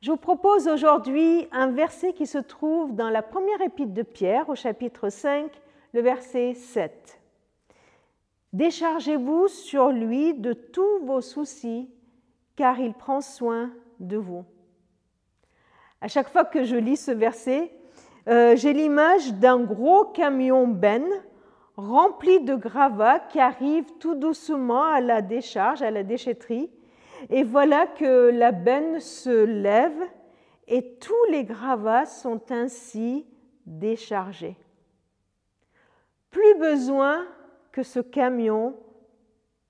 Je vous propose aujourd'hui un verset qui se trouve dans la première épître de Pierre au chapitre 5, le verset 7. Déchargez-vous sur lui de tous vos soucis, car il prend soin de vous. À chaque fois que je lis ce verset, euh, j'ai l'image d'un gros camion ben rempli de gravats qui arrive tout doucement à la décharge, à la déchetterie, et voilà que la benne se lève et tous les gravats sont ainsi déchargés. Plus besoin que ce camion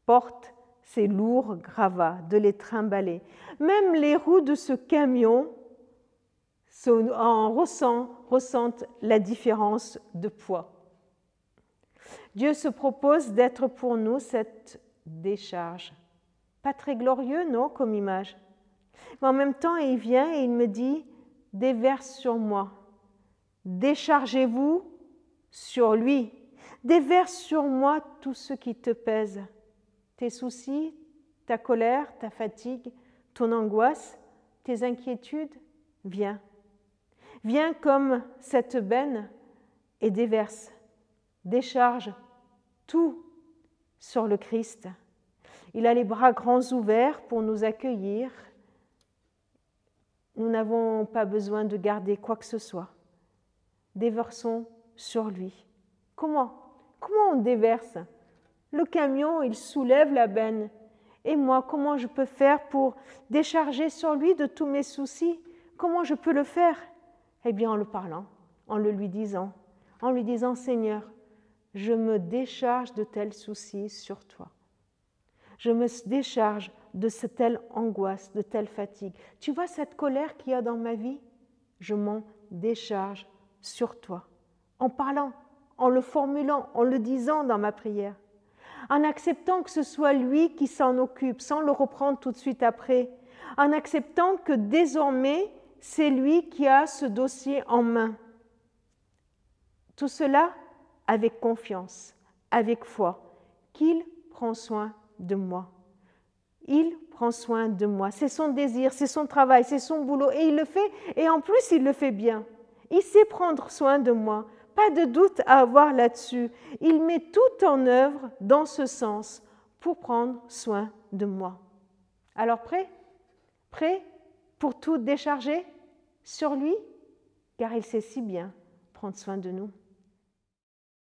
porte ces lourds gravats, de les trimballer. Même les roues de ce camion en ressentent la différence de poids. Dieu se propose d'être pour nous cette décharge. Pas très glorieux, non, comme image. Mais en même temps, il vient et il me dit, déverse sur moi. Déchargez-vous sur lui. Déverse sur moi tout ce qui te pèse. Tes soucis, ta colère, ta fatigue, ton angoisse, tes inquiétudes. Viens. Viens comme cette benne et déverse. Décharge tout sur le Christ. Il a les bras grands ouverts pour nous accueillir. Nous n'avons pas besoin de garder quoi que ce soit. Déversons sur lui. Comment? Comment on déverse? Le camion, il soulève la benne. Et moi, comment je peux faire pour décharger sur lui de tous mes soucis? Comment je peux le faire? Eh bien, en le parlant, en le lui disant, en lui disant Seigneur, je me décharge de tels soucis sur toi je me décharge de cette telle angoisse, de telle fatigue. Tu vois cette colère qu'il y a dans ma vie? Je m'en décharge sur toi. En parlant, en le formulant, en le disant dans ma prière. En acceptant que ce soit lui qui s'en occupe, sans le reprendre tout de suite après. En acceptant que désormais, c'est lui qui a ce dossier en main. Tout cela avec confiance, avec foi, qu'il prend soin de moi. Il prend soin de moi. C'est son désir, c'est son travail, c'est son boulot. Et il le fait, et en plus, il le fait bien. Il sait prendre soin de moi. Pas de doute à avoir là-dessus. Il met tout en œuvre dans ce sens pour prendre soin de moi. Alors prêt? Prêt pour tout décharger sur lui? Car il sait si bien prendre soin de nous.